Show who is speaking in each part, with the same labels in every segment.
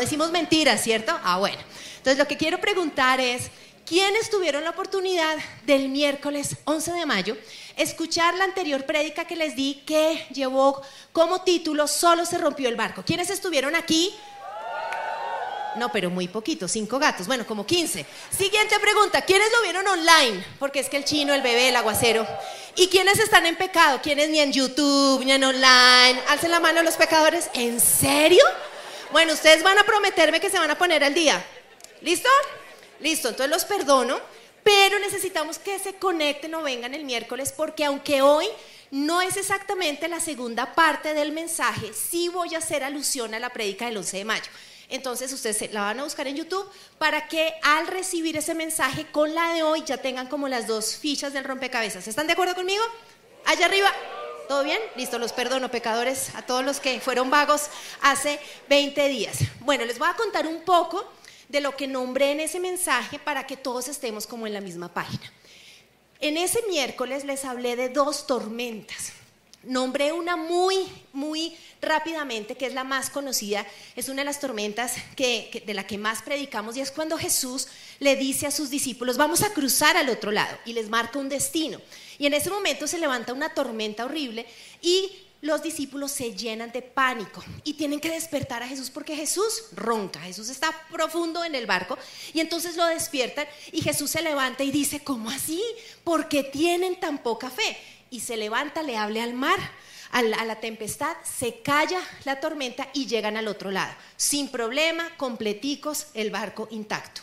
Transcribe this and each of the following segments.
Speaker 1: decimos mentiras, ¿cierto? Ah, bueno. Entonces lo que quiero preguntar es, ¿quiénes tuvieron la oportunidad del miércoles 11 de mayo escuchar la anterior prédica que les di que llevó como título Solo se rompió el barco? ¿Quiénes estuvieron aquí? No, pero muy poquito, cinco gatos, bueno, como 15. Siguiente pregunta, ¿quiénes lo vieron online? Porque es que el chino, el bebé, el aguacero. ¿Y quiénes están en pecado? ¿Quiénes ni en YouTube, ni en online? Alcen la mano los pecadores. ¿En serio? Bueno, ustedes van a prometerme que se van a poner al día. ¿Listo? Listo, entonces los perdono, pero necesitamos que se conecten o vengan el miércoles porque aunque hoy no es exactamente la segunda parte del mensaje, sí voy a hacer alusión a la prédica del 11 de mayo. Entonces ustedes la van a buscar en YouTube para que al recibir ese mensaje con la de hoy ya tengan como las dos fichas del rompecabezas. ¿Están de acuerdo conmigo? Allá arriba. ¿Todo bien? Listo, los perdono, pecadores, a todos los que fueron vagos hace 20 días. Bueno, les voy a contar un poco de lo que nombré en ese mensaje para que todos estemos como en la misma página. En ese miércoles les hablé de dos tormentas. Nombré una muy, muy rápidamente, que es la más conocida, es una de las tormentas que, de la que más predicamos, y es cuando Jesús le dice a sus discípulos, vamos a cruzar al otro lado, y les marca un destino. Y en ese momento se levanta una tormenta horrible y los discípulos se llenan de pánico y tienen que despertar a Jesús porque Jesús ronca, Jesús está profundo en el barco y entonces lo despiertan y Jesús se levanta y dice, ¿cómo así? ¿Por qué tienen tan poca fe? y se levanta, le hable al mar, a la, tempestad, se calla la tormenta y llegan al otro lado, sin problema, completicos, el barco intacto.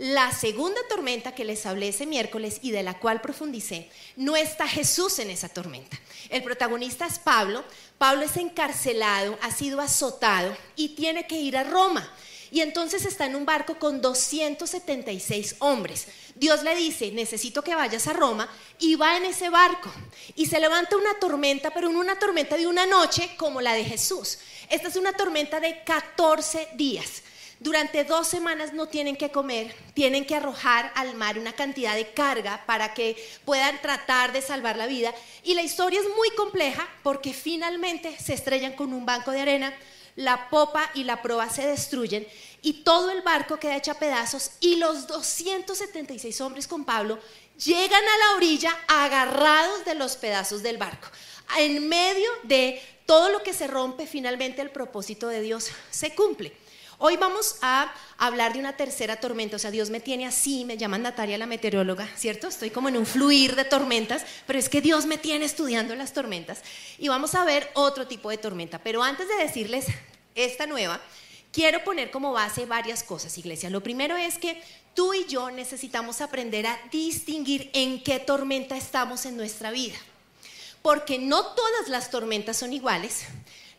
Speaker 1: La segunda tormenta que les hablé ese miércoles y de la cual profundicé, no está Jesús en esa tormenta. El protagonista es Pablo. Pablo es encarcelado, ha sido azotado y tiene que ir a Roma. Y entonces está en un barco con 276 hombres. Dios le dice, necesito que vayas a Roma y va en ese barco. Y se levanta una tormenta, pero una tormenta de una noche como la de Jesús. Esta es una tormenta de 14 días. Durante dos semanas no tienen que comer, tienen que arrojar al mar una cantidad de carga para que puedan tratar de salvar la vida. Y la historia es muy compleja porque finalmente se estrellan con un banco de arena, la popa y la proa se destruyen y todo el barco queda hecho a pedazos y los 276 hombres con Pablo llegan a la orilla agarrados de los pedazos del barco. En medio de todo lo que se rompe, finalmente el propósito de Dios se cumple. Hoy vamos a hablar de una tercera tormenta, o sea, Dios me tiene así, me llaman Natalia la meteoróloga, ¿cierto? Estoy como en un fluir de tormentas, pero es que Dios me tiene estudiando las tormentas. Y vamos a ver otro tipo de tormenta, pero antes de decirles esta nueva, quiero poner como base varias cosas, iglesia. Lo primero es que tú y yo necesitamos aprender a distinguir en qué tormenta estamos en nuestra vida. Porque no todas las tormentas son iguales,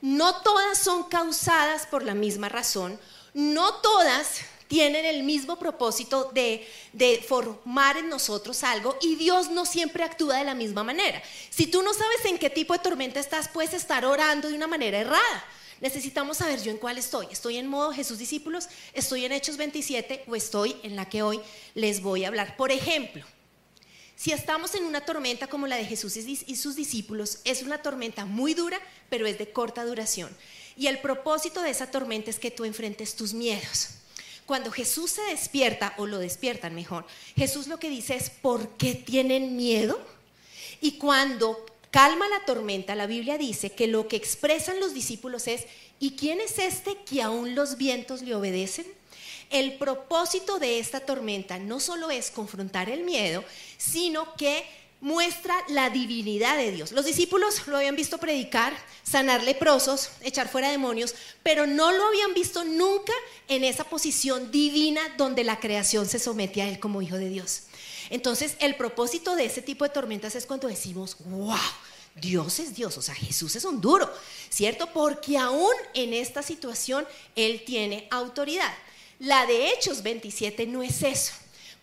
Speaker 1: no todas son causadas por la misma razón, no todas tienen el mismo propósito de, formar en nosotros algo y Dios no siempre actúa de la misma manera. Si tú no sabes en qué tipo de tormenta estás, puedes estar orando de una manera errada. Necesitamos saber yo en cuál estoy. ¿Estoy en modo Jesús discípulos? ¿Estoy en Hechos 27 o estoy en la que hoy les voy a hablar? Por ejemplo, si estamos en una tormenta como la de Jesús y sus discípulos, es una tormenta muy dura, pero es de corta duración. Y el propósito de esa tormenta es que tú enfrentes tus miedos. Cuando Jesús se despierta, o lo despiertan mejor, Jesús lo que dice es, ¿por qué tienen miedo? Y cuando calma la tormenta, la Biblia dice que lo que expresan los discípulos es, ¿y quién es este que aún los vientos le obedecen? El propósito de esta tormenta no solo es confrontar el miedo, sino que muestra la divinidad de Dios. Los discípulos lo habían visto predicar, sanar leprosos, echar fuera demonios, pero no lo habían visto nunca en esa posición divina donde la creación se somete a Él como hijo de Dios. Entonces, el propósito de ese tipo de tormentas es cuando decimos, wow, Dios es Dios, o sea, Jesús es un duro, ¿cierto? Porque aún en esta situación Él tiene autoridad. La de Hechos 27 no es eso,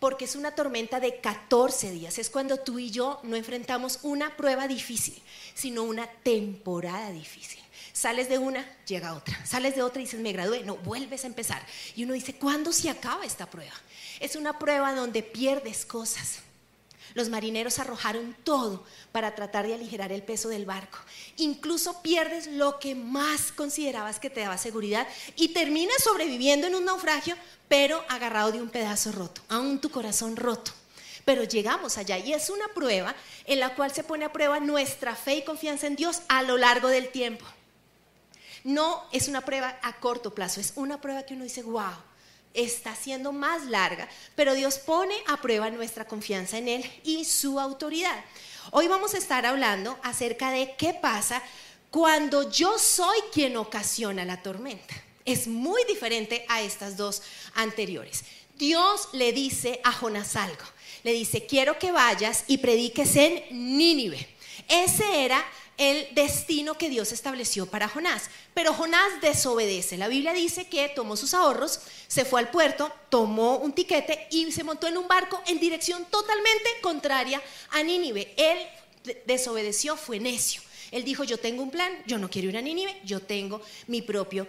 Speaker 1: porque es una tormenta de 14 días. Es cuando tú y yo no enfrentamos una prueba difícil, sino una temporada difícil. Sales de una, llega otra. Sales de otra y dices, me gradué. No, vuelves a empezar. Y uno dice, ¿cuándo se acaba esta prueba? Es una prueba donde pierdes cosas. Los marineros arrojaron todo para tratar de aligerar el peso del barco. Incluso pierdes lo que más considerabas que te daba seguridad y terminas sobreviviendo en un naufragio, pero agarrado de un pedazo roto, aún tu corazón roto. Pero llegamos allá y es una prueba en la cual se pone a prueba nuestra fe y confianza en Dios a lo largo del tiempo. No es una prueba a corto plazo, es una prueba que uno dice, wow, está siendo más larga, pero Dios pone a prueba nuestra confianza en Él y su autoridad. Hoy vamos a estar hablando acerca de qué pasa cuando yo soy quien ocasiona la tormenta. Es muy diferente a estas dos anteriores. Dios le dice a Jonás algo. Le dice, quiero que vayas y prediques en Nínive. Ese era el destino que Dios estableció para Jonás. Pero Jonás desobedece. La Biblia dice que tomó sus ahorros, se fue al puerto, tomó un tiquete y se montó en un barco en dirección totalmente contraria a Nínive. Él desobedeció, fue necio. Él dijo, yo tengo un plan, yo no quiero ir a Nínive, yo tengo mi propio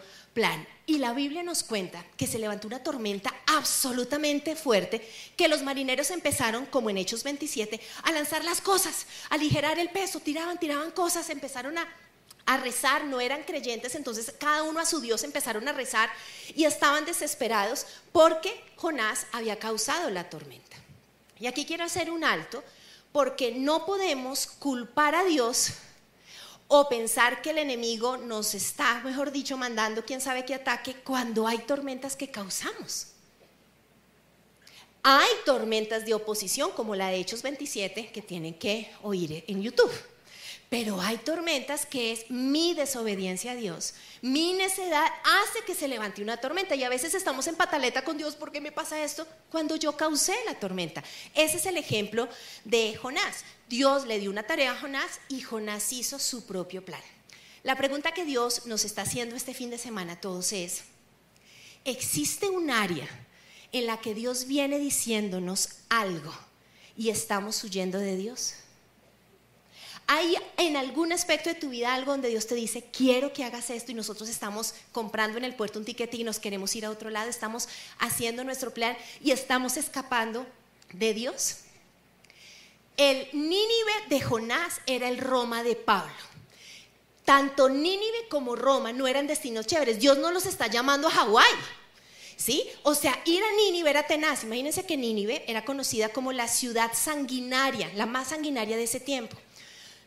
Speaker 1: Y la Biblia nos cuenta que se levantó una tormenta absolutamente fuerte, que los marineros empezaron, como en Hechos 27, a lanzar las cosas, a aligerar el peso, tiraban, tiraban cosas, empezaron a, a rezar, no eran creyentes, entonces cada uno a su Dios empezaron a rezar y estaban desesperados porque Jonás había causado la tormenta. Y aquí quiero hacer un alto porque no podemos culpar a Dios o pensar que el enemigo nos está, mejor dicho, mandando quién sabe qué ataque cuando hay tormentas que causamos. Hay tormentas de oposición como la de Hechos 27 que tienen que oír en YouTube. Pero hay tormentas que es mi desobediencia a Dios. Mi necedad hace que se levante una tormenta. Y a veces estamos en pataleta con Dios. ¿Por qué me pasa esto? Cuando yo causé la tormenta. Ese es el ejemplo de Jonás. Dios le dio una tarea a Jonás y Jonás hizo su propio plan. La pregunta que Dios nos está haciendo este fin de semana a todos es, ¿existe un área en la que Dios viene diciéndonos algo y estamos huyendo de Dios? ¿Hay en algún aspecto de tu vida algo donde Dios te dice, quiero que hagas esto y nosotros estamos comprando en el puerto un tiquete y nos queremos ir a otro lado, estamos haciendo nuestro plan y estamos escapando de Dios? El Nínive de Jonás era el Roma de Pablo. Tanto Nínive como Roma no eran destinos chéveres. Dios no los está llamando a Hawái. ¿Sí? O sea, ir a Nínive era tenaz. Imagínense que Nínive era conocida como la ciudad sanguinaria, la más sanguinaria de ese tiempo.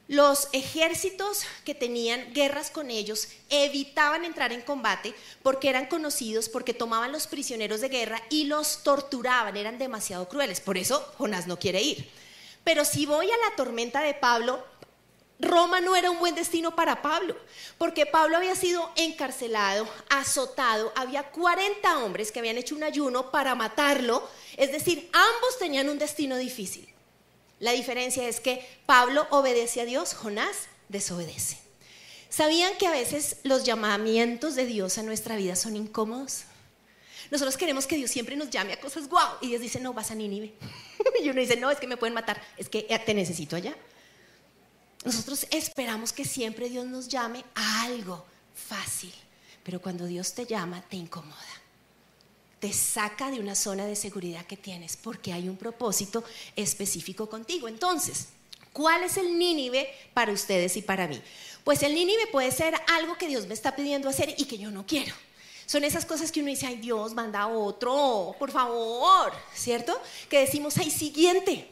Speaker 1: Los ejércitos que tenían guerras con ellos evitaban entrar en combate porque eran conocidos porque tomaban los prisioneros de guerra y los torturaban, eran demasiado crueles. Por eso Jonás no quiere ir. Pero si voy a la tormenta de Pablo, Roma no era un buen destino para Pablo, porque Pablo había sido encarcelado, azotado, había 40 hombres que habían hecho un ayuno para matarlo, es decir, ambos tenían un destino difícil. La diferencia es que Pablo obedece a Dios, Jonás desobedece. ¿Sabían que a veces los llamamientos de Dios a nuestra vida son incómodos? Nosotros queremos que Dios siempre nos llame a cosas guau. Y Dios dice, no, vas a Nínive. y uno dice, no, es que me pueden matar, es que te necesito allá. Nosotros esperamos que siempre Dios nos llame a algo fácil. Pero cuando Dios te llama, te incomoda te saca de una zona de seguridad que tienes porque hay un propósito específico contigo. Entonces, ¿cuál es el Nínive para ustedes y para mí? Pues el Nínive puede ser algo que Dios me está pidiendo hacer y que yo no quiero. Son esas cosas que uno dice, ay Dios, manda otro, por favor, ¿cierto? Que decimos, ay, siguiente.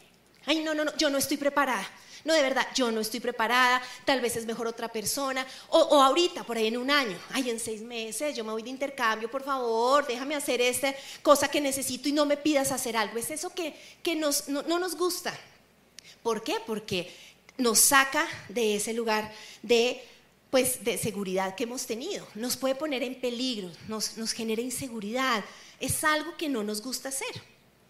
Speaker 1: Ay, no, no, no, yo no estoy preparada. No, de verdad, yo no estoy preparada, tal vez es mejor otra persona, o, ahorita, por ahí en un año, ay, en seis meses, yo me voy de intercambio, por favor, déjame hacer esta cosa que necesito y no me pidas hacer algo. Es eso que, nos, no, nos gusta. ¿Por qué? Porque nos saca de ese lugar de pues de seguridad que hemos tenido, nos puede poner en peligro, nos, nos genera inseguridad, es algo que no nos gusta hacer,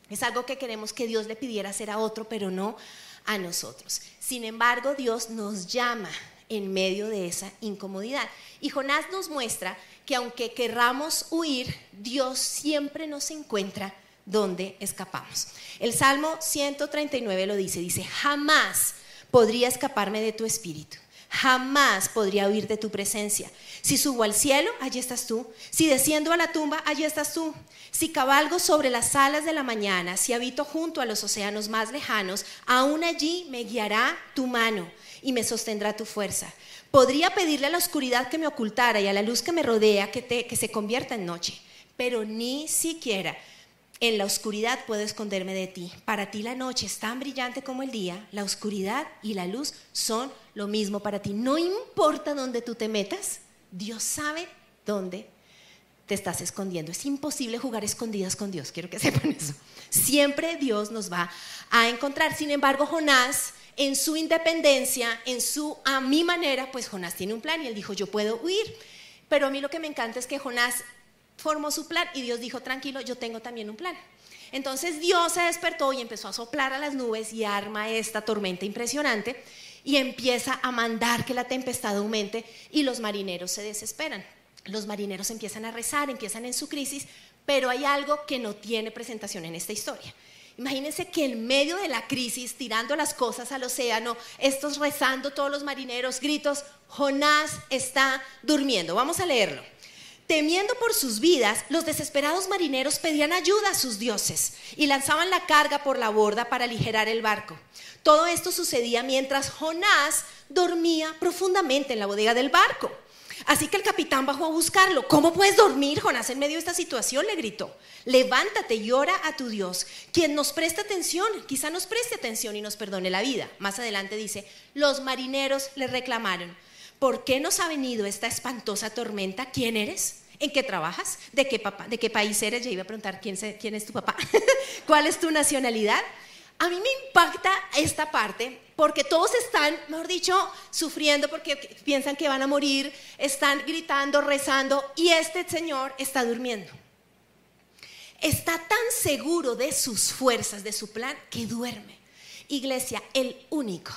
Speaker 1: es algo que queremos que Dios le pidiera hacer a otro, pero no a nosotros. Sin embargo, Dios nos llama en medio de esa incomodidad. Y Jonás nos muestra que aunque querramos huir, Dios siempre nos encuentra donde escapamos. El Salmo 139 lo dice, dice, jamás podría escaparme de tu espíritu, jamás podría huir de tu presencia. Si subo al cielo, allí estás tú. Si desciendo a la tumba, allí estás tú. Si cabalgo sobre las alas de la mañana, si habito junto a los océanos más lejanos, aún allí me guiará tu mano y me sostendrá tu fuerza. Podría pedirle a la oscuridad que me ocultara y a la luz que me rodea que, que se convierta en noche, pero ni siquiera en la oscuridad puedo esconderme de ti. Para ti la noche es tan brillante como el día, la oscuridad y la luz son lo mismo para ti. No importa dónde tú te metas, Dios sabe dónde te estás escondiendo. Es imposible jugar escondidas con Dios, quiero que sepan eso. Siempre Dios nos va a encontrar. Sin embargo, Jonás, en su independencia, en su a mi manera, pues Jonás tiene un plan y él dijo, yo puedo huir. Pero a mí lo que me encanta es que Jonás formó su plan y Dios dijo, tranquilo, yo tengo también un plan. Entonces Dios se despertó y empezó a soplar a las nubes y arma esta tormenta impresionante y empieza a mandar que la tempestad aumente y los marineros se desesperan. Los marineros empiezan a rezar, empiezan en su crisis, pero hay algo que no tiene presentación en esta historia. Imagínense que en medio de la crisis, tirando las cosas al océano, estos rezando todos los marineros, gritos, Jonás está durmiendo. Vamos a leerlo. Temiendo por sus vidas, los desesperados marineros pedían ayuda a sus dioses y lanzaban la carga por la borda para aligerar el barco. Todo esto sucedía mientras Jonás dormía profundamente en la bodega del barco. Así que el capitán bajó a buscarlo. ¿Cómo puedes dormir, Jonás, en medio de esta situación? le gritó. Levántate y ora a tu Dios, quien nos presta atención, quizá nos preste atención y nos perdone la vida. Más adelante dice, los marineros le reclamaron, ¿por qué nos ha venido esta espantosa tormenta? ¿Quién eres? ¿En qué trabajas? ¿De qué, país eres? Ya iba a preguntar quién, quién es tu papá. ¿Cuál es tu nacionalidad? A mí me impacta esta parte porque todos están, mejor dicho, sufriendo porque piensan que van a morir, están gritando, rezando y este señor está durmiendo. Está tan seguro de sus fuerzas, de su plan, que duerme. Iglesia, el único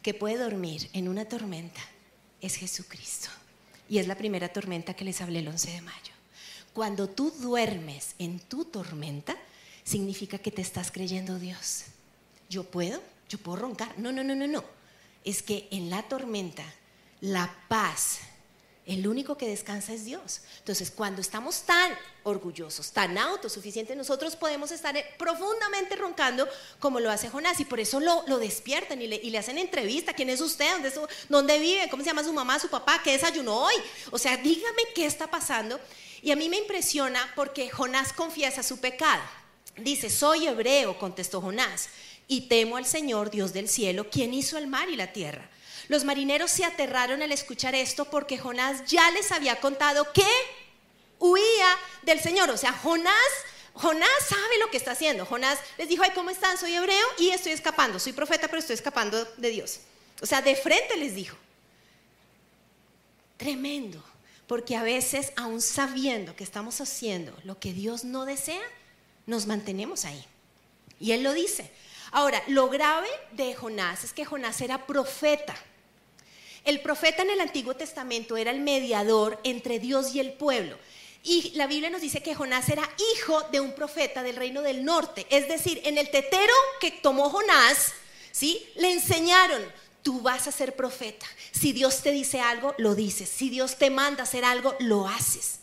Speaker 1: que puede dormir en una tormenta es Jesucristo. Y es la primera tormenta que les hablé el 11 de mayo. Cuando tú duermes en tu tormenta, significa que te estás creyendo Dios. ¿Yo puedo? ¿Yo puedo roncar? No, no, no, no, no. Es que en la tormenta, la paz el único que descansa es Dios. Entonces, cuando estamos tan orgullosos, tan autosuficientes, nosotros podemos estar profundamente roncando como lo hace Jonás. Y por eso lo, despiertan y le, hacen entrevista. ¿Quién es usted? ¿Dónde, ¿Dónde vive? ¿Cómo se llama su mamá, su papá? ¿Qué desayunó hoy? O sea, dígame qué está pasando. Y a mí me impresiona porque Jonás confiesa su pecado. Dice, soy hebreo, contestó Jonás, y temo al Señor, Dios del cielo, quien hizo el mar y la tierra. Los marineros se aterraron al escuchar esto porque Jonás ya les había contado que huía del Señor. O sea, Jonás, Jonás sabe lo que está haciendo. Jonás les dijo, ay, ¿cómo están? Soy hebreo y estoy escapando. Soy profeta, pero estoy escapando de Dios. O sea, de frente les dijo. Tremendo. Porque a veces, aún sabiendo que estamos haciendo lo que Dios no desea, nos mantenemos ahí. Y Él lo dice. Ahora, lo grave de Jonás es que Jonás era profeta. El profeta en el Antiguo Testamento era el mediador entre Dios y el pueblo. Y la Biblia nos dice que Jonás era hijo de un profeta del reino del norte. Es decir, en el tetero que tomó Jonás, ¿sí? Le enseñaron, tú vas a ser profeta. Si Dios te dice algo, lo dices. Si Dios te manda hacer algo, lo haces.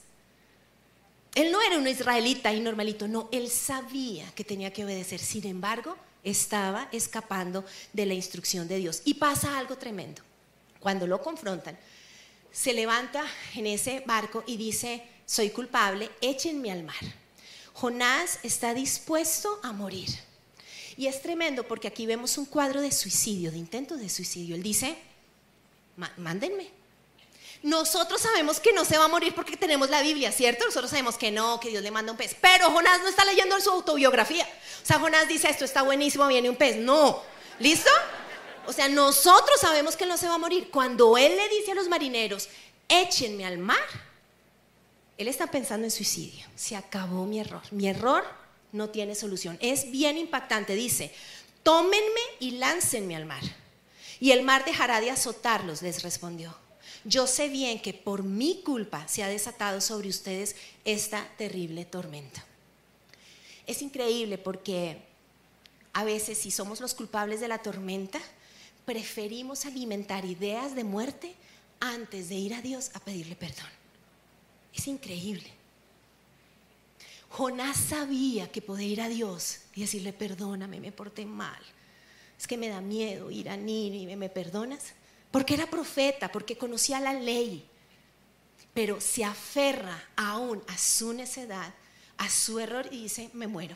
Speaker 1: Él no era un israelita y normalito, no, él sabía que tenía que obedecer. Sin embargo, estaba escapando de la instrucción de Dios. Y pasa algo tremendo cuando lo confrontan, se levanta en ese barco y dice, soy culpable, échenme al mar. Jonás está dispuesto a morir. Y es tremendo porque aquí vemos un cuadro de suicidio, de intento de suicidio. Él dice, mándenme. Nosotros sabemos que no se va a morir porque tenemos la Biblia, ¿cierto? Nosotros sabemos que no, que Dios le manda un pez. Pero Jonás no está leyendo su autobiografía. O sea, Jonás dice, esto está buenísimo, viene un pez. No. ¿Listo? O sea, nosotros sabemos que no se va a morir. Cuando él le dice a los marineros, échenme al mar, él está pensando en suicidio. Se acabó mi error. Mi error no tiene solución. Es bien impactante. Dice, tómenme y láncenme al mar. Y el mar dejará de azotarlos, les respondió. Yo sé bien que por mi culpa se ha desatado sobre ustedes esta terrible tormenta. Es increíble porque a veces si somos los culpables de la tormenta, preferimos alimentar ideas de muerte antes de ir a Dios a pedirle perdón. Es increíble. Jonás sabía que podía ir a Dios y decirle, perdóname, me porté mal. Es que me da miedo ir a Nínive, ¿me perdonas? Porque era profeta, porque conocía la ley. Pero se aferra aún a su necedad, a su error y dice, me muero.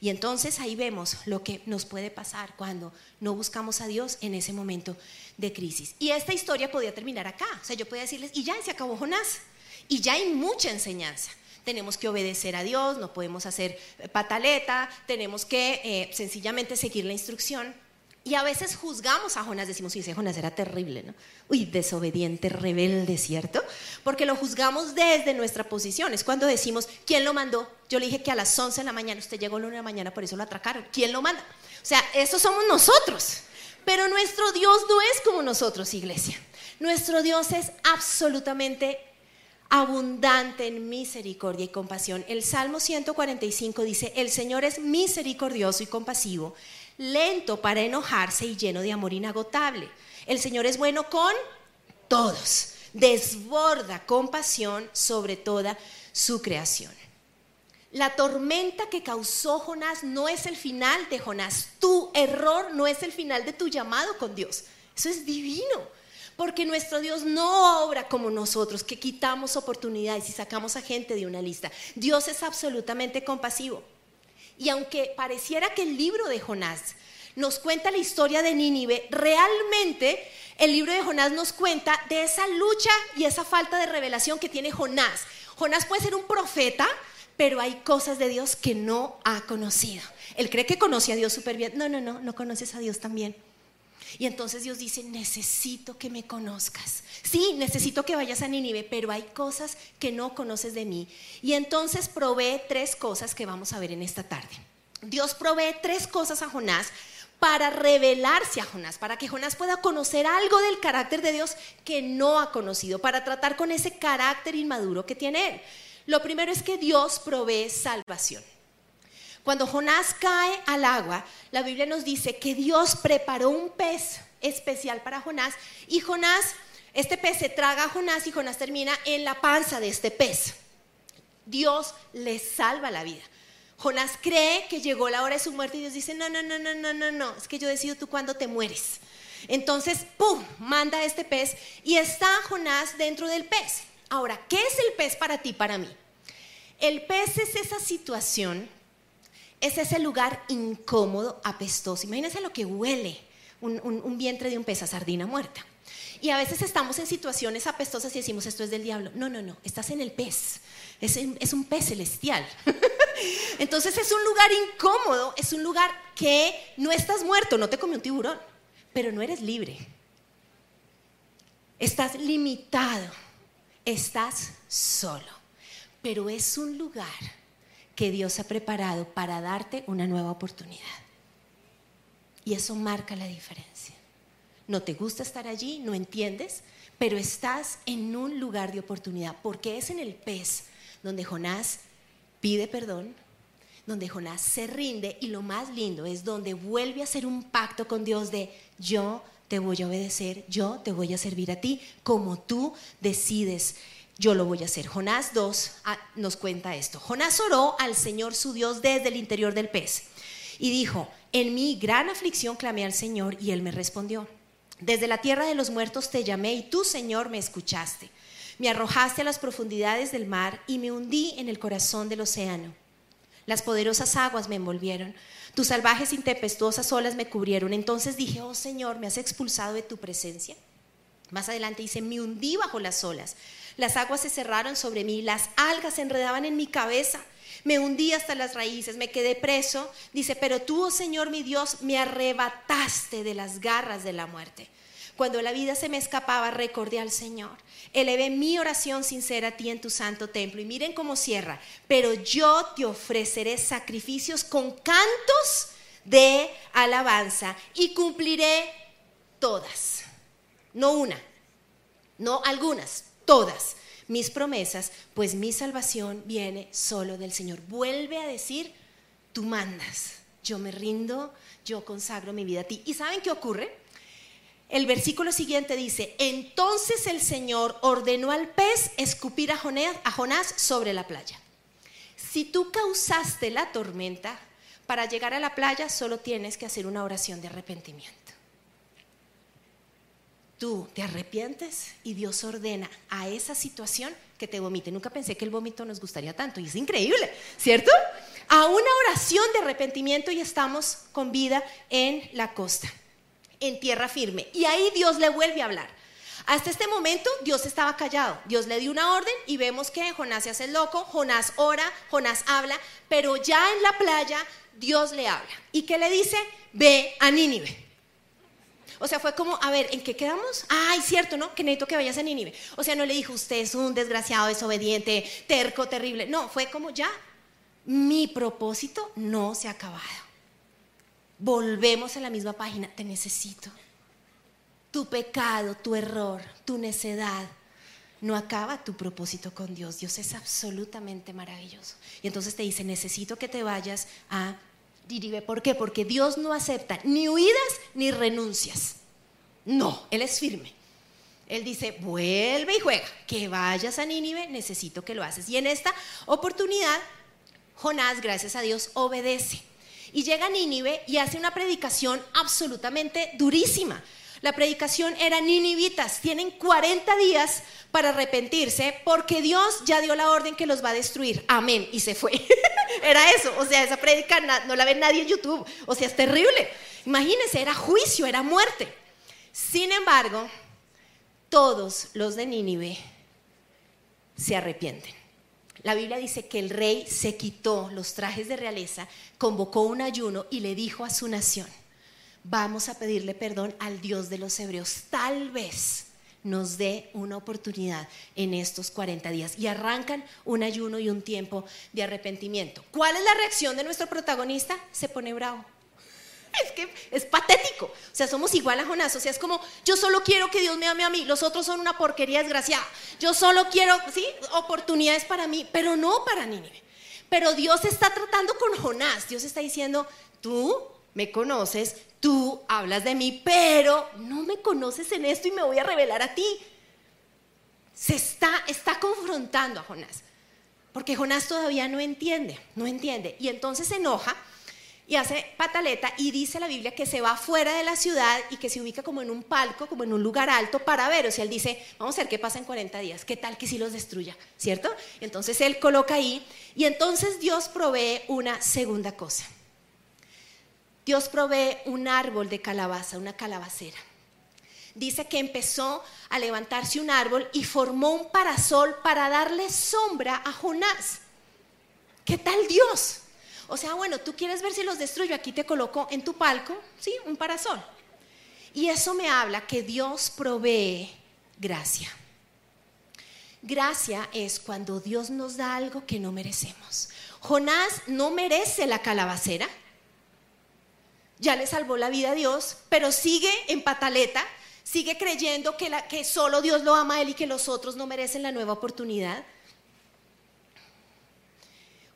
Speaker 1: Y entonces ahí vemos lo que nos puede pasar cuando no buscamos a Dios en ese momento de crisis. Y esta historia podía terminar acá. O sea, yo podía decirles, y ya se acabó Jonás. Y ya hay mucha enseñanza. Tenemos que obedecer a Dios, no podemos hacer pataleta, tenemos que eh, sencillamente seguir la instrucción. Y a veces juzgamos a Jonás, decimos, sí, ese Jonás era terrible, ¿no? Uy, desobediente, rebelde, ¿cierto? Porque lo juzgamos desde nuestra posición. Es cuando decimos, ¿quién lo mandó? Yo le dije que a las 11 de la mañana, usted llegó a la 1 de la mañana, por eso lo atracaron. ¿Quién lo manda? O sea, eso somos nosotros. Pero nuestro Dios no es como nosotros, iglesia. Nuestro Dios es absolutamente abundante en misericordia y compasión. El Salmo 145 dice, el Señor es misericordioso y compasivo lento para enojarse y lleno de amor inagotable. El Señor es bueno con todos, desborda compasión sobre toda su creación. La tormenta que causó Jonás no es el final de Jonás. Tu error no es el final de tu llamado con Dios. Eso es divino. Porque nuestro Dios no obra como nosotros, que quitamos oportunidades y sacamos a gente de una lista. Dios es absolutamente compasivo. Y aunque pareciera que el libro de Jonás nos cuenta la historia de Nínive, realmente el libro de Jonás nos cuenta de esa lucha y esa falta de revelación que tiene Jonás. Jonás puede ser un profeta, pero hay cosas de Dios que no ha conocido. Él cree que conoce a Dios súper bien. No, no, no, no conoces a Dios también. Y entonces Dios dice, necesito que me conozcas. Sí, necesito que vayas a Nínive, pero hay cosas que no conoces de mí. Y entonces provee tres cosas que vamos a ver en esta tarde. Dios provee tres cosas a Jonás para revelarse a Jonás, para que Jonás pueda conocer algo del carácter de Dios que no ha conocido, para tratar con ese carácter inmaduro que tiene él. Lo primero es que Dios provee salvación. Cuando Jonás cae al agua, la Biblia nos dice que Dios preparó un pez especial para Jonás y Jonás, este pez se traga a Jonás y Jonás termina en la panza de este pez. Dios le salva la vida. Jonás cree que llegó la hora de su muerte y Dios dice, no, no, no, no, no, no, no, es que yo decido tú cuándo te mueres. Entonces, ¡pum!, manda este pez y está Jonás dentro del pez. Ahora, ¿qué es el pez para ti, para mí? El pez es esa situación es ese lugar incómodo, apestoso. Imagínense lo que huele un, vientre de un pez a sardina muerta. Y a veces estamos en situaciones apestosas y decimos, esto es del diablo. No, no, no, estás en el pez. Es, un pez celestial. Entonces es un lugar incómodo, es un lugar que no estás muerto, no te comió un tiburón, pero no eres libre. Estás limitado, estás solo, pero es un lugar que Dios ha preparado para darte una nueva oportunidad. Y eso marca la diferencia. No te gusta estar allí, no entiendes, pero estás en un lugar de oportunidad, porque es en el pez donde Jonás pide perdón, donde Jonás se rinde y lo más lindo es donde vuelve a hacer un pacto con Dios de yo te voy a obedecer, yo te voy a servir a ti como tú decides yo lo voy a hacer. Jonás 2 ah, nos cuenta esto. Jonás oró al Señor su Dios desde el interior del pez y dijo, en mi gran aflicción clamé al Señor y él me respondió. Desde la tierra de los muertos te llamé y tú, Señor, me escuchaste. Me arrojaste a las profundidades del mar y me hundí en el corazón del océano. Las poderosas aguas me envolvieron, tus salvajes y tempestuosas olas me cubrieron. Entonces dije, oh Señor, ¿me has expulsado de tu presencia? Más adelante dice, me hundí bajo las olas las aguas se cerraron sobre mí, las algas se enredaban en mi cabeza. Me hundí hasta las raíces, me quedé preso. Dice, pero tú, oh Señor mi Dios, me arrebataste de las garras de la muerte. Cuando la vida se me escapaba, recordé al Señor. Elevé mi oración sincera a ti en tu santo templo. Y miren cómo cierra. Pero yo te ofreceré sacrificios con cantos de alabanza y cumpliré todas. No una, no algunas, todas mis promesas, pues mi salvación viene solo del Señor. Vuelve a decir, tú mandas, yo me rindo, yo consagro mi vida a ti. ¿Y saben qué ocurre? el versículo siguiente dice, entonces el Señor ordenó al pez escupir a Jonás, sobre la playa. Si tú causaste la tormenta, para llegar a la playa solo tienes que hacer una oración de arrepentimiento. Tú te arrepientes y Dios ordena a esa situación que te vomite. Nunca pensé que el vómito nos gustaría tanto y es increíble, ¿cierto? A una oración de arrepentimiento y estamos con vida en la costa en tierra firme. Y ahí Dios le vuelve a hablar. Hasta este momento Dios estaba callado. Dios le dio una orden y vemos que Jonás se hace loco, Jonás ora, Jonás habla, pero ya en la playa Dios le habla. ¿Y qué le dice? Ve a Nínive. O sea, fue como, a ver, ¿en qué quedamos? Ay, cierto, ¿no? Que necesito que vayas a Nínive. O sea, no le dijo, usted es un desgraciado, desobediente, terco, terrible. No, fue como ya, mi propósito no se ha acabado volvemos a la misma página, te necesito. Tu pecado, tu error, tu necedad, no acaba tu propósito con Dios. Dios es absolutamente maravilloso. Y entonces te dice, necesito que te vayas a Diribe. ¿Por qué? Porque Dios no acepta ni huidas ni renuncias. No, Él es firme. Él dice, vuelve y juega, que vayas a Nínive, necesito que lo haces. Y en esta oportunidad, Jonás, gracias a Dios, obedece y llega a Nínive y hace una predicación absolutamente durísima. La predicación era ninivitas, tienen 40 días para arrepentirse porque Dios ya dio la orden que los va a destruir. Amén. Y se fue. era eso. O sea, esa predica no la ve nadie en YouTube. O sea, es terrible. Imagínense, era juicio, era muerte. Sin embargo, todos los de Nínive se arrepienten. La Biblia dice que el rey se quitó los trajes de realeza, convocó un ayuno y le dijo a su nación, vamos a pedirle perdón al Dios de los hebreos, tal vez nos dé una oportunidad en estos 40 días y arrancan un ayuno y un tiempo de arrepentimiento. ¿Cuál es la reacción de nuestro protagonista? Se pone bravo. Es que es patético. O sea, somos igual a Jonás. O sea, es como, yo solo quiero que Dios me ame a mí. Los otros son una porquería desgraciada. Yo solo quiero, sí, oportunidades para mí, pero no para Nínive. Pero Dios está tratando con Jonás. Dios está diciendo, tú me conoces, tú hablas de mí, pero no me conoces en esto y me voy a revelar a ti. Se está, está confrontando a Jonás. Porque Jonás todavía no entiende, no entiende. Y entonces se enoja y hace pataleta y dice la Biblia que se va fuera de la ciudad y que se ubica como en un palco, como en un lugar alto para ver. O sea, él dice, vamos a ver qué pasa en 40 días, qué tal que si los destruya, ¿cierto? Entonces él coloca ahí y entonces Dios provee una segunda cosa. Dios provee un árbol de calabaza, una calabacera. Dice que empezó a levantarse un árbol y formó un parasol para darle sombra a Jonás. ¿Qué tal Dios? O sea, bueno, tú quieres ver si los destruyo, aquí te coloco en tu palco, ¿sí? Un parasol. Y eso me habla que Dios provee gracia. Gracia es cuando Dios nos da algo que no merecemos. Jonás no merece la calabacera. Ya le salvó la vida a Dios, pero sigue en pataleta, sigue creyendo que, solo Dios lo ama a él y que los otros no merecen la nueva oportunidad.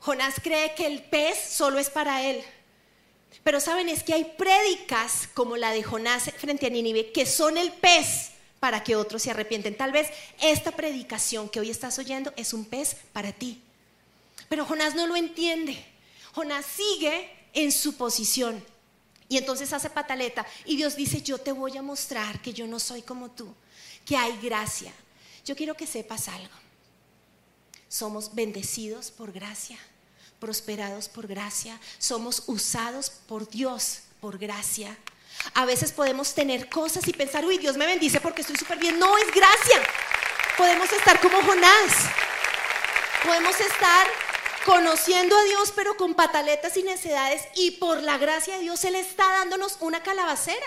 Speaker 1: Jonás cree que el pez solo es para él. Pero saben, es que hay prédicas como la de Jonás frente a Nínive que son el pez para que otros se arrepienten. Tal vez esta predicación que hoy estás oyendo es un pez para ti. Pero Jonás no lo entiende. Jonás sigue en su posición. Y entonces hace pataleta. Y Dios dice, yo te voy a mostrar que yo no soy como tú, que hay gracia. Yo quiero que sepas algo. Somos bendecidos por gracia prosperados por gracia, somos usados por Dios por gracia. A veces podemos tener cosas y pensar, uy, Dios me bendice porque estoy súper bien. No, es gracia. Podemos estar como Jonás. Podemos estar conociendo a Dios pero con pataletas y necedades y por la gracia de Dios Él está dándonos una calabacera.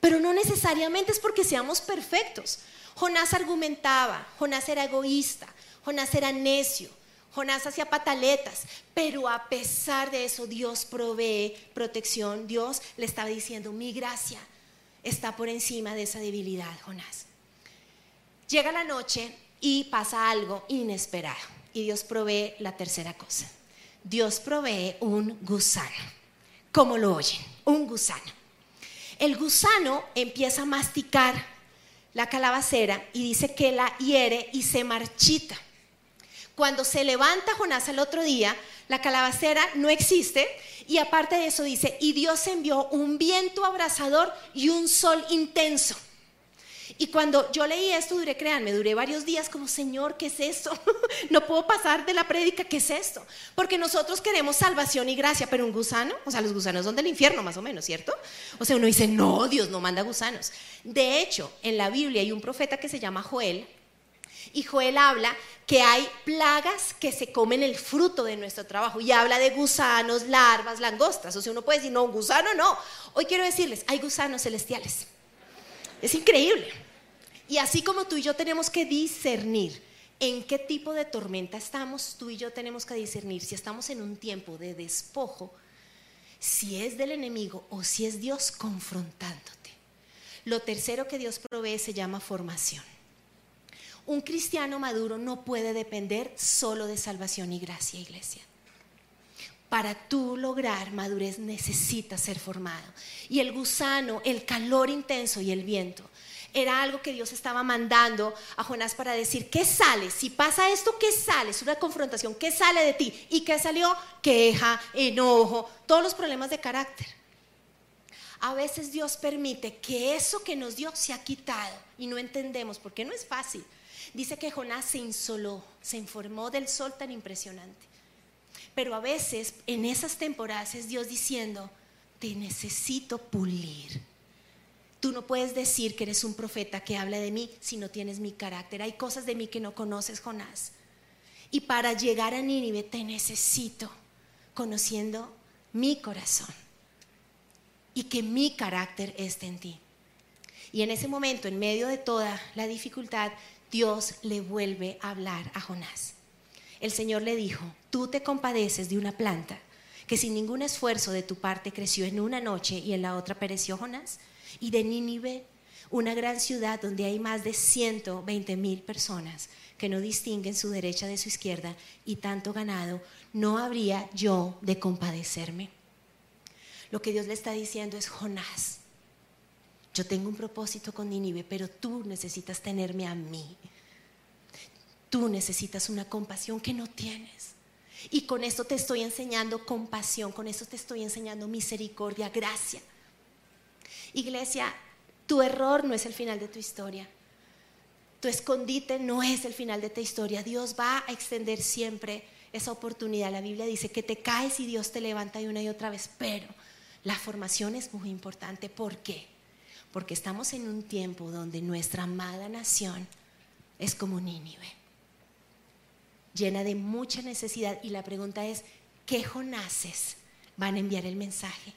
Speaker 1: Pero no necesariamente es porque seamos perfectos. Jonás argumentaba, Jonás era egoísta, Jonás era necio, Jonás hacía pataletas, pero a pesar de eso Dios provee protección. Dios le estaba diciendo, mi gracia está por encima de esa debilidad, Jonás. Llega la noche y pasa algo inesperado y Dios provee la tercera cosa. Dios provee un gusano, como lo oyen, un gusano. El gusano empieza a masticar la calabacera y dice que la hiere y se marchita. Cuando se levanta Jonás al otro día, la calabacera no existe y aparte de eso dice, y Dios envió un viento abrasador y un sol intenso. Y cuando yo leí esto, duré, créanme, duré varios días como, Señor, ¿qué es esto? no puedo pasar de la prédica, ¿qué es esto? Porque nosotros queremos salvación y gracia, pero un gusano, o sea, los gusanos son del infierno, más o menos, ¿cierto? O sea, uno dice, no, Dios no manda gusanos. De hecho, en la Biblia hay un profeta que se llama Joel, y Joel habla que hay plagas que se comen el fruto de nuestro trabajo y habla de gusanos, larvas, langostas. O sea, uno puede decir, no, un gusano no. Hoy quiero decirles, hay gusanos celestiales. Es increíble. Y así como tú y yo tenemos que discernir en qué tipo de tormenta estamos, tú y yo tenemos que discernir si estamos en un tiempo de despojo, si es del enemigo o si es Dios confrontándote. Lo tercero que Dios provee se llama formación. Un cristiano maduro no puede depender solo de salvación y gracia, iglesia. Para tú lograr madurez necesitas ser formado. Y el gusano, el calor intenso y el viento era algo que Dios estaba mandando a Jonás para decir, ¿qué sale? Si pasa esto, ¿qué sale? Es una confrontación, ¿qué sale de ti? ¿Y qué salió? Queja, enojo, todos los problemas de carácter. A veces Dios permite que eso que nos dio se ha quitado y no entendemos, porque no es fácil. Dice que Jonás se insoló, se informó del sol tan impresionante. Pero a veces en esas temporadas es Dios diciendo, te necesito pulir. Tú no puedes decir que eres un profeta que habla de mí si no tienes mi carácter. Hay cosas de mí que no conoces, Jonás. Y para llegar a Nínive te necesito conociendo mi corazón y que mi carácter esté en ti. Y en ese momento, en medio de toda la dificultad, Dios le vuelve a hablar a Jonás. El Señor le dijo, tú te compadeces de una planta que sin ningún esfuerzo de tu parte creció en una noche y en la otra pereció Jonás, y de Nínive, una gran ciudad donde hay más de 120 mil personas que no distinguen su derecha de su izquierda y tanto ganado, no habría yo de compadecerme. Lo que Dios le está diciendo es, Jonás, yo tengo un propósito con Nínive, pero tú necesitas tenerme a mí. Tú necesitas una compasión que no tienes. Y con esto te estoy enseñando compasión, con esto te estoy enseñando misericordia, gracia. Iglesia, tu error no es el final de tu historia. Tu escondite no es el final de tu historia. Dios va a extender siempre esa oportunidad. La Biblia dice que te caes y Dios te levanta una y otra vez, pero la formación es muy importante. ¿Por qué? porque estamos en un tiempo donde nuestra amada nación es como Nínive, llena de mucha necesidad. Y la pregunta es, ¿qué Jonases van a enviar el mensaje?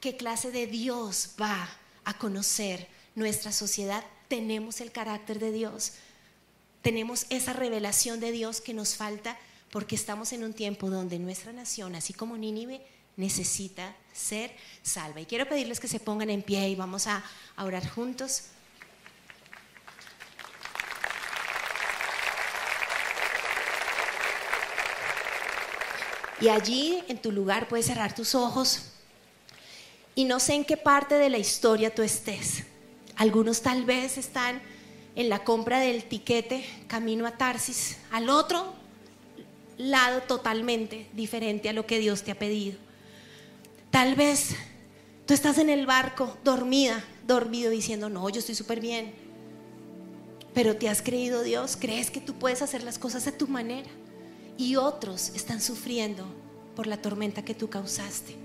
Speaker 1: ¿Qué clase de Dios va a conocer nuestra sociedad? Tenemos el carácter de Dios, tenemos esa revelación de Dios que nos falta porque estamos en un tiempo donde nuestra nación, así como Nínive, necesita ser salva. Y quiero pedirles que se pongan en pie y vamos a, orar juntos. Y allí en tu lugar puedes cerrar tus ojos. Y no sé en qué parte de la historia tú estés. Algunos tal vez están en la compra del tiquete camino a Tarsis, al otro lado totalmente diferente a lo que Dios te ha pedido. Tal vez tú estás en el barco dormida, dormido diciendo, no, yo estoy súper bien. Pero te has creído Dios, crees que tú puedes hacer las cosas a tu manera. Y otros están sufriendo por la tormenta que tú causaste.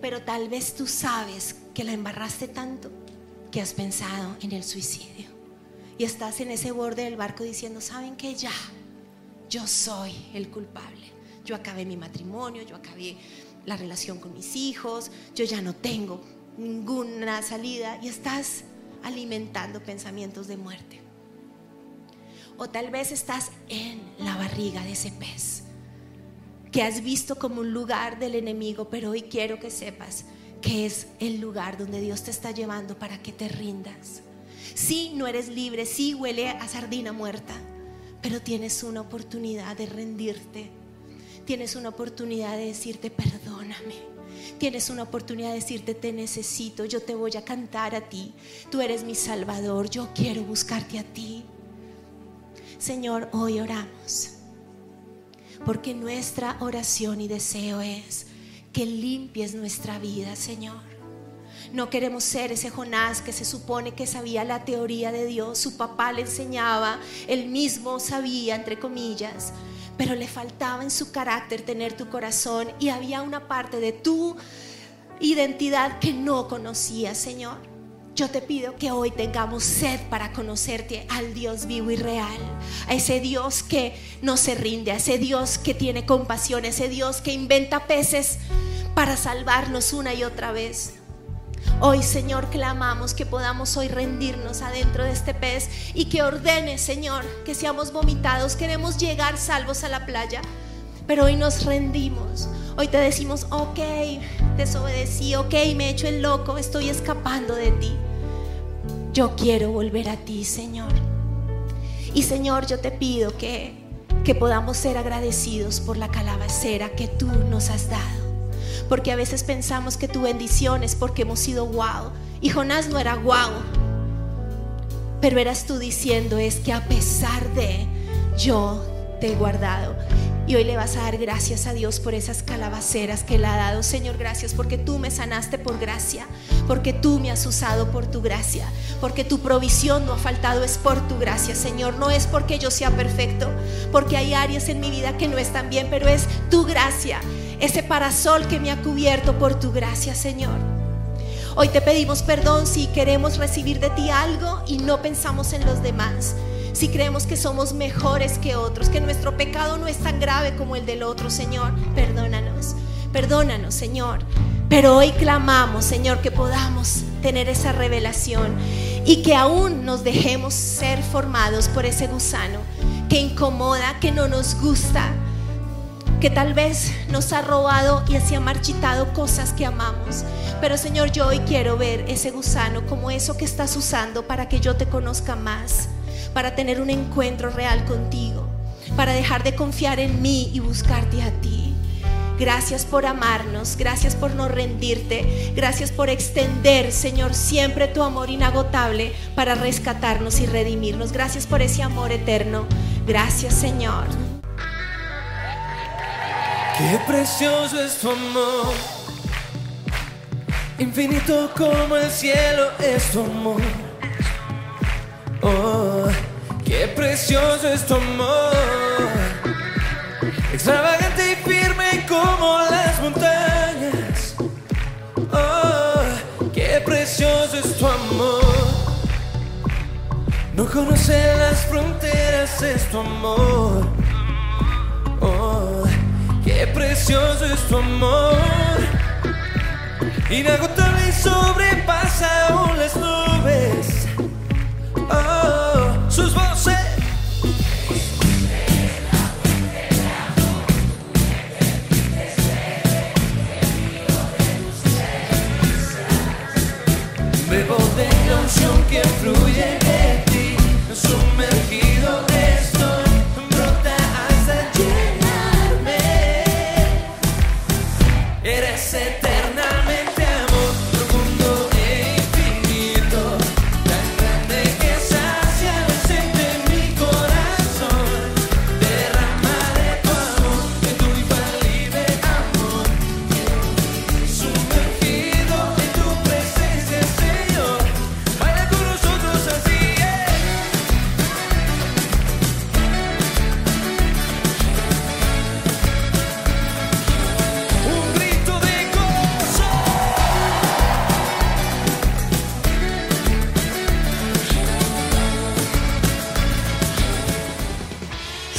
Speaker 1: Pero tal vez tú sabes que la embarraste tanto que has pensado en el suicidio. Y estás en ese borde del barco diciendo, ¿saben que ya? Yo soy el culpable. Yo acabé mi matrimonio, yo acabé la relación con mis hijos, yo ya no tengo ninguna salida y estás alimentando pensamientos de muerte. O tal vez estás en la barriga de ese pez que has visto como un lugar del enemigo, pero hoy quiero que sepas que es el lugar donde Dios te está llevando para que te rindas. Sí, no eres libre, sí huele a sardina muerta, pero tienes una oportunidad de rendirte tienes una oportunidad de decirte perdóname. Tienes una oportunidad de decirte te necesito, yo te voy a cantar a ti. Tú eres mi salvador, yo quiero buscarte a ti. Señor, hoy oramos. Porque nuestra oración y deseo es que limpies nuestra vida, Señor. No queremos ser ese Jonás que se supone que sabía la teoría de Dios, su papá le enseñaba, él mismo sabía, entre comillas, pero le faltaba en su carácter tener tu corazón y había una parte de tu identidad que no conocía, Señor. Yo te pido que hoy tengamos sed para conocerte al Dios vivo y real, a ese Dios que no se rinde, a ese Dios que tiene compasión, a ese Dios que inventa peces para salvarnos una y otra vez. Hoy, Señor, clamamos que podamos hoy rendirnos adentro de este pez y que ordene, Señor, que seamos vomitados. Queremos llegar salvos a la playa, pero hoy nos rendimos. Hoy te decimos, ok, desobedecí, ok, me he hecho el loco, estoy escapando de ti. Yo quiero volver a ti, Señor. Y Señor, yo te pido que, que podamos ser agradecidos por la calabacera que tú nos has dado porque a veces pensamos que tu bendición es porque hemos sido guau. Y Jonás no era guau. Pero eras tú diciendo es que a pesar de yo te he guardado. Y hoy le vas a dar gracias a Dios por esas calabaceras que Él ha dado. Señor, gracias porque tú me sanaste por gracia, porque tú me has usado por tu gracia, porque tu provisión no ha faltado, es por tu gracia, Señor. No es porque yo sea perfecto, porque hay áreas en mi vida que no están bien, pero es tu gracia ese parasol que me ha cubierto por tu gracia, Señor. Hoy te pedimos perdón si queremos recibir de ti algo y no pensamos en los demás. Si creemos que somos mejores que otros, que nuestro pecado no es tan grave como el del otro, Señor, perdónanos. Perdónanos, Señor. Pero hoy clamamos, Señor, que podamos tener esa revelación y que aún nos dejemos ser formados por ese gusano que incomoda, que no nos gusta, que tal vez nos ha robado y así ha marchitado cosas que amamos. Pero Señor, yo hoy quiero ver ese gusano como eso que estás usando para que yo te conozca más, para tener un encuentro real contigo, para dejar de confiar en mí y buscarte a ti. Gracias por amarnos, gracias por no rendirte, gracias por extender, Señor, siempre tu amor inagotable para rescatarnos y redimirnos. Gracias por ese amor eterno. Gracias, Señor.
Speaker 2: Qué precioso es tu amor, infinito como el cielo es tu amor. Oh, qué precioso es tu amor, extravagante y firme como las montañas. Oh, qué precioso es tu amor, no conoce las fronteras, es tu amor. Qué precioso es tu amor, inagotable y sobrepasa aún las nubes. Oh, sus